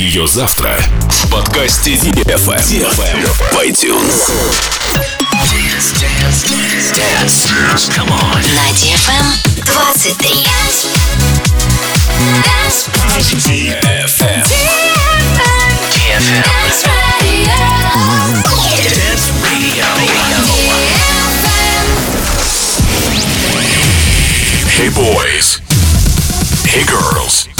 ее завтра в подкасте DFM, в iTunes. На DFM 23. Dance. DFM. DFM. Dance Radio. Dance Radio. Hey boys. Hey girls.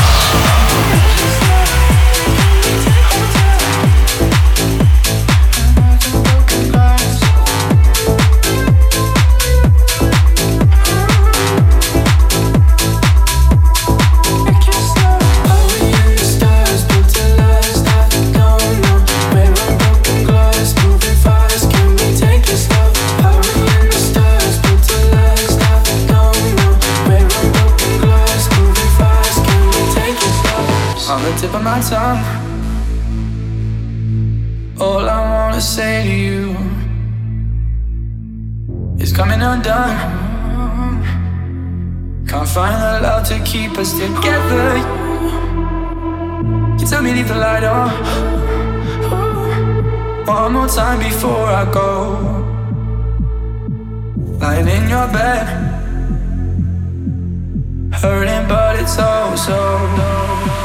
All I wanna say to you is coming undone. Can't find the love to keep us together. You tell me leave the light on. One more time before I go. Lying in your bed, hurting, but it's oh so. Are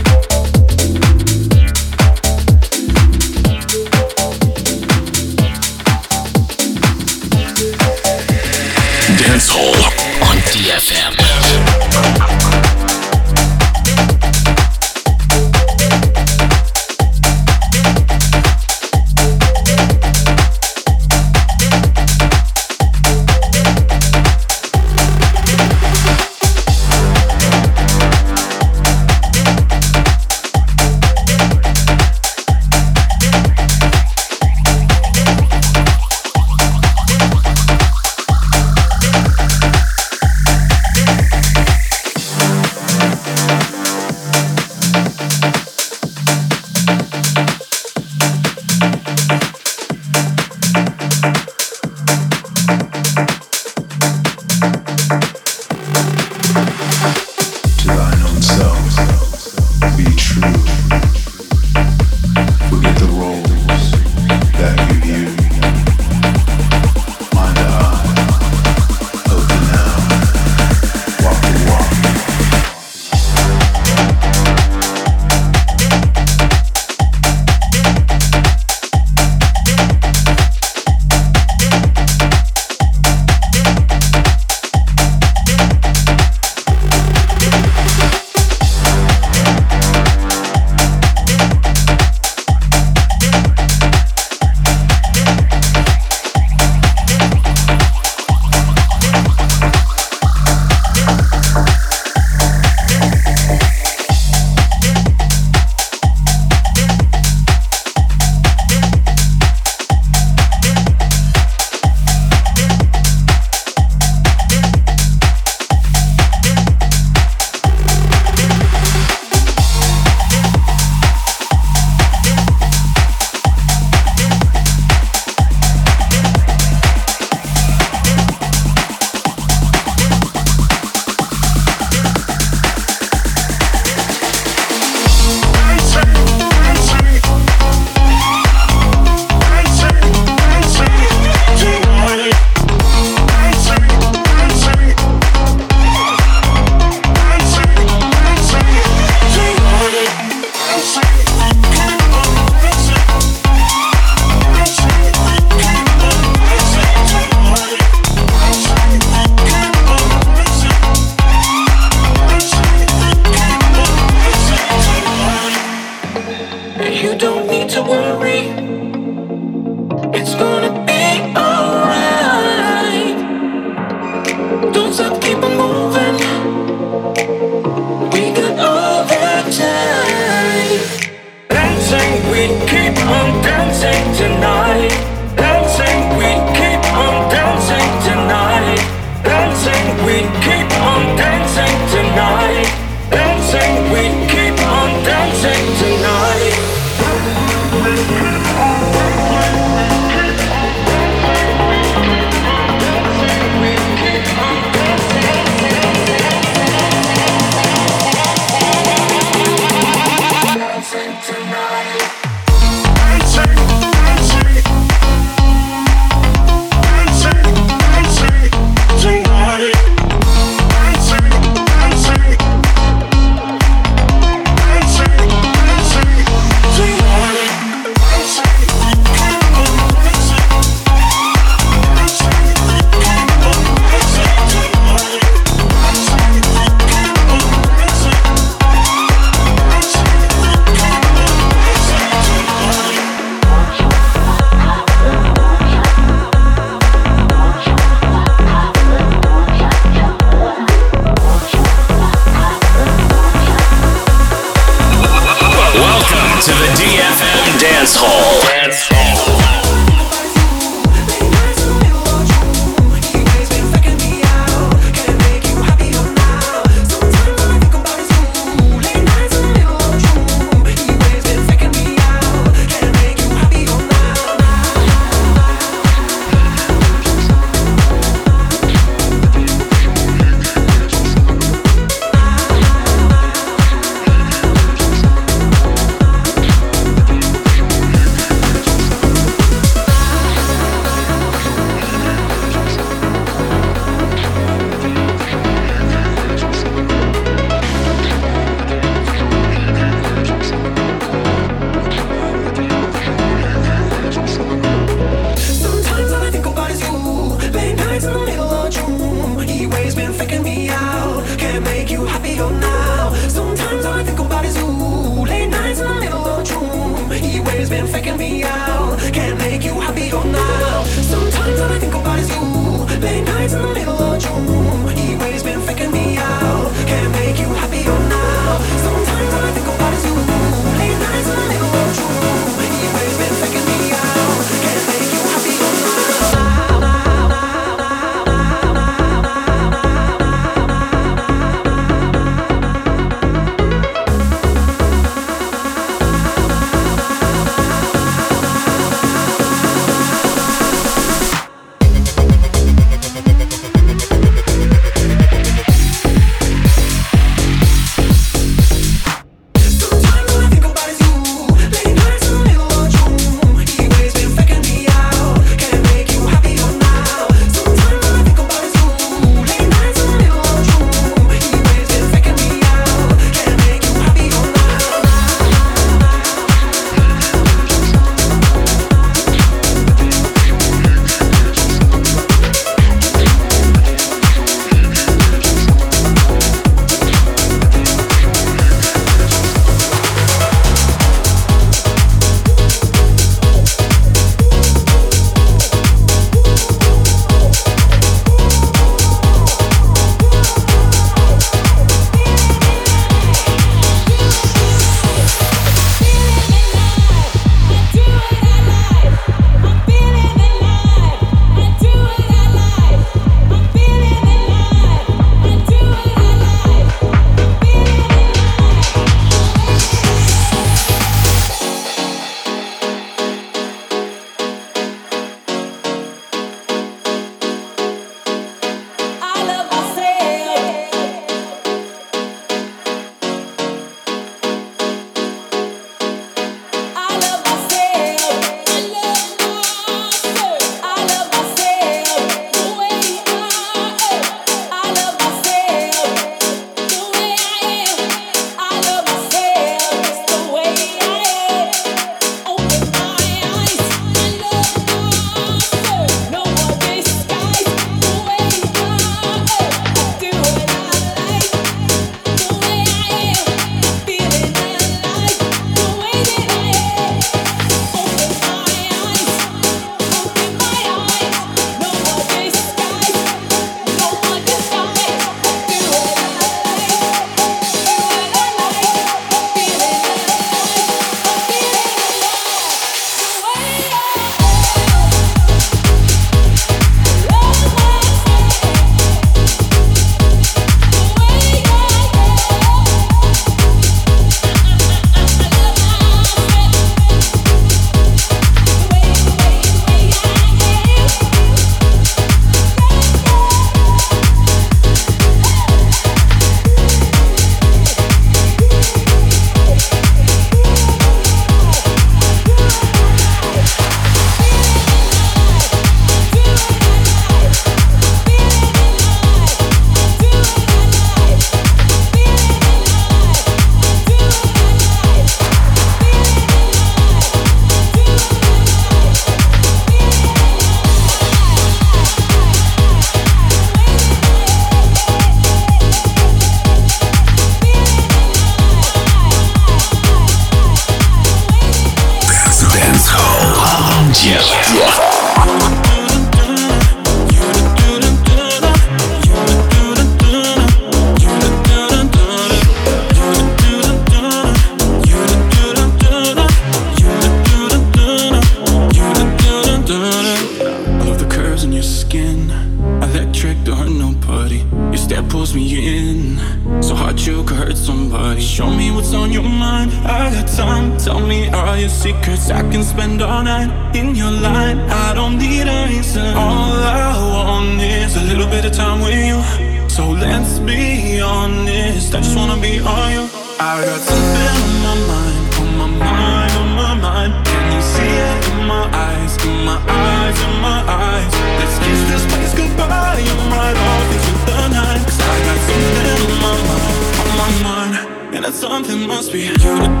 something must be you.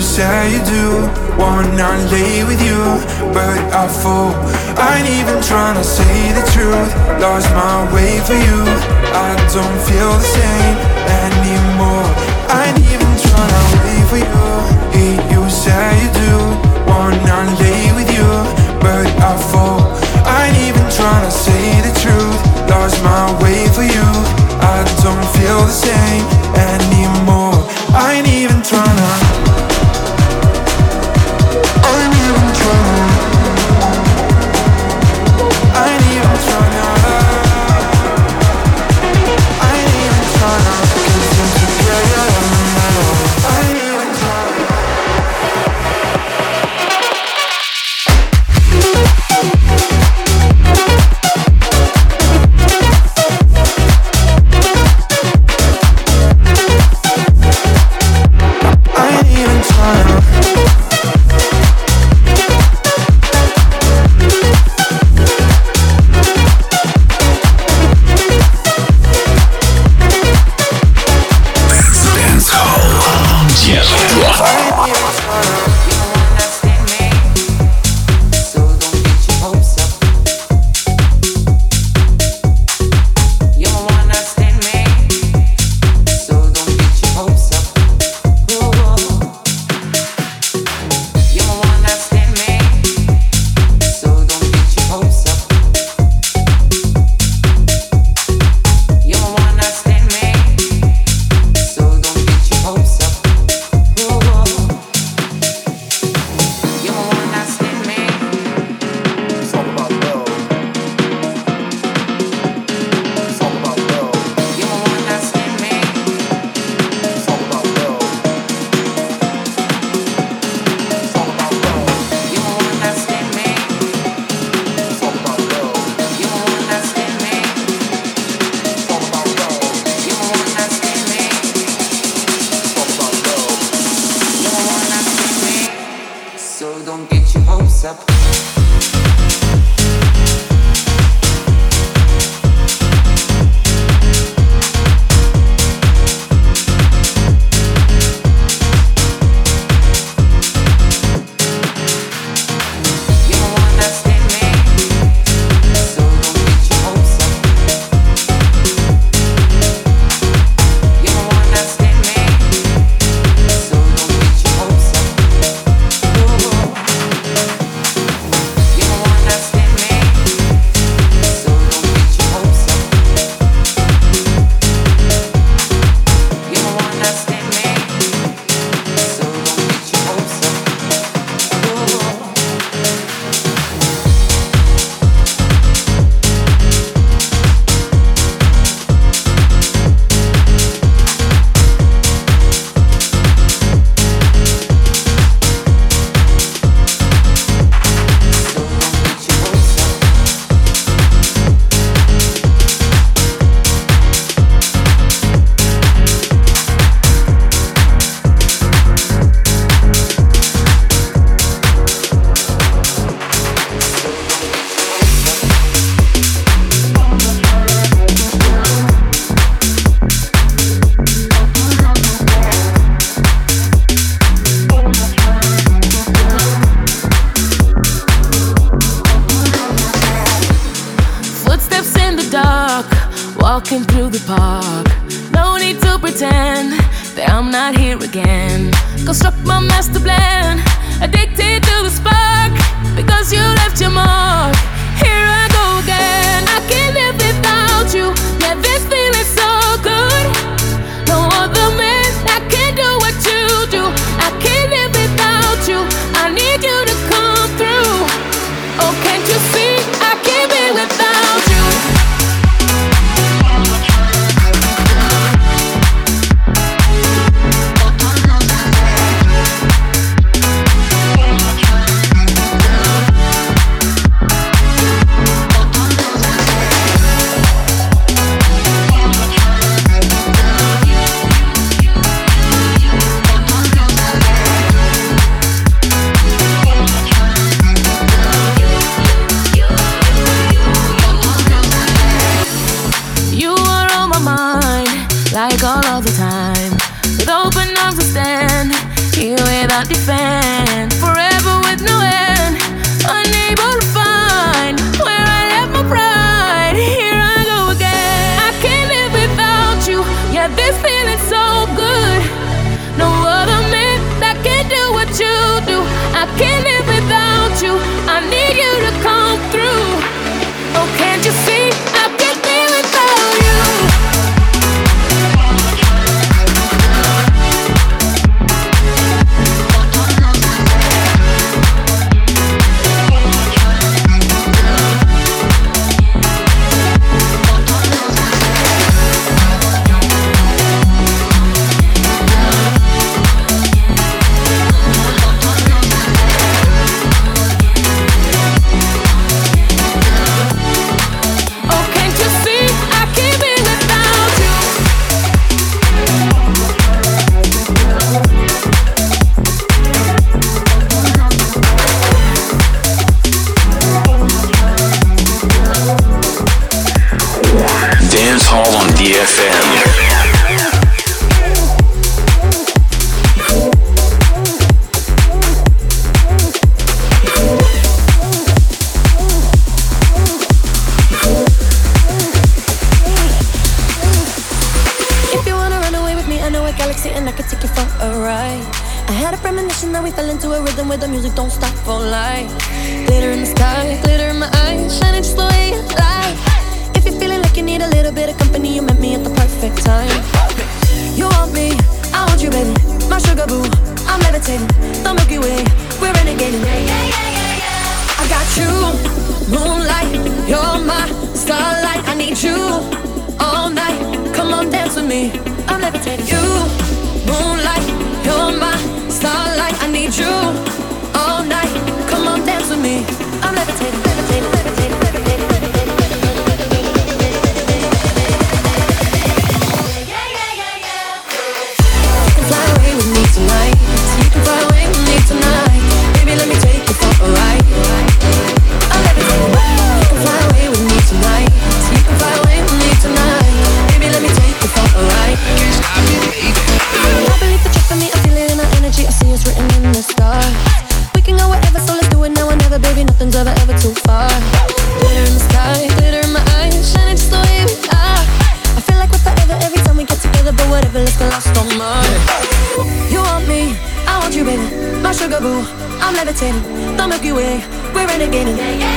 say you do? Wanna lay with you, but I fall I ain't even tryna say the truth. Lost my way for you. I don't feel the same anymore. I ain't even tryna wait for you. Hate you, say you do. Wanna lay with you, but I fall I ain't even tryna say the truth. Lost my way for you. I don't feel the same anymore. Fly away the me You Come on, dance with me. Me take you. For the Milky Way, we're renegading.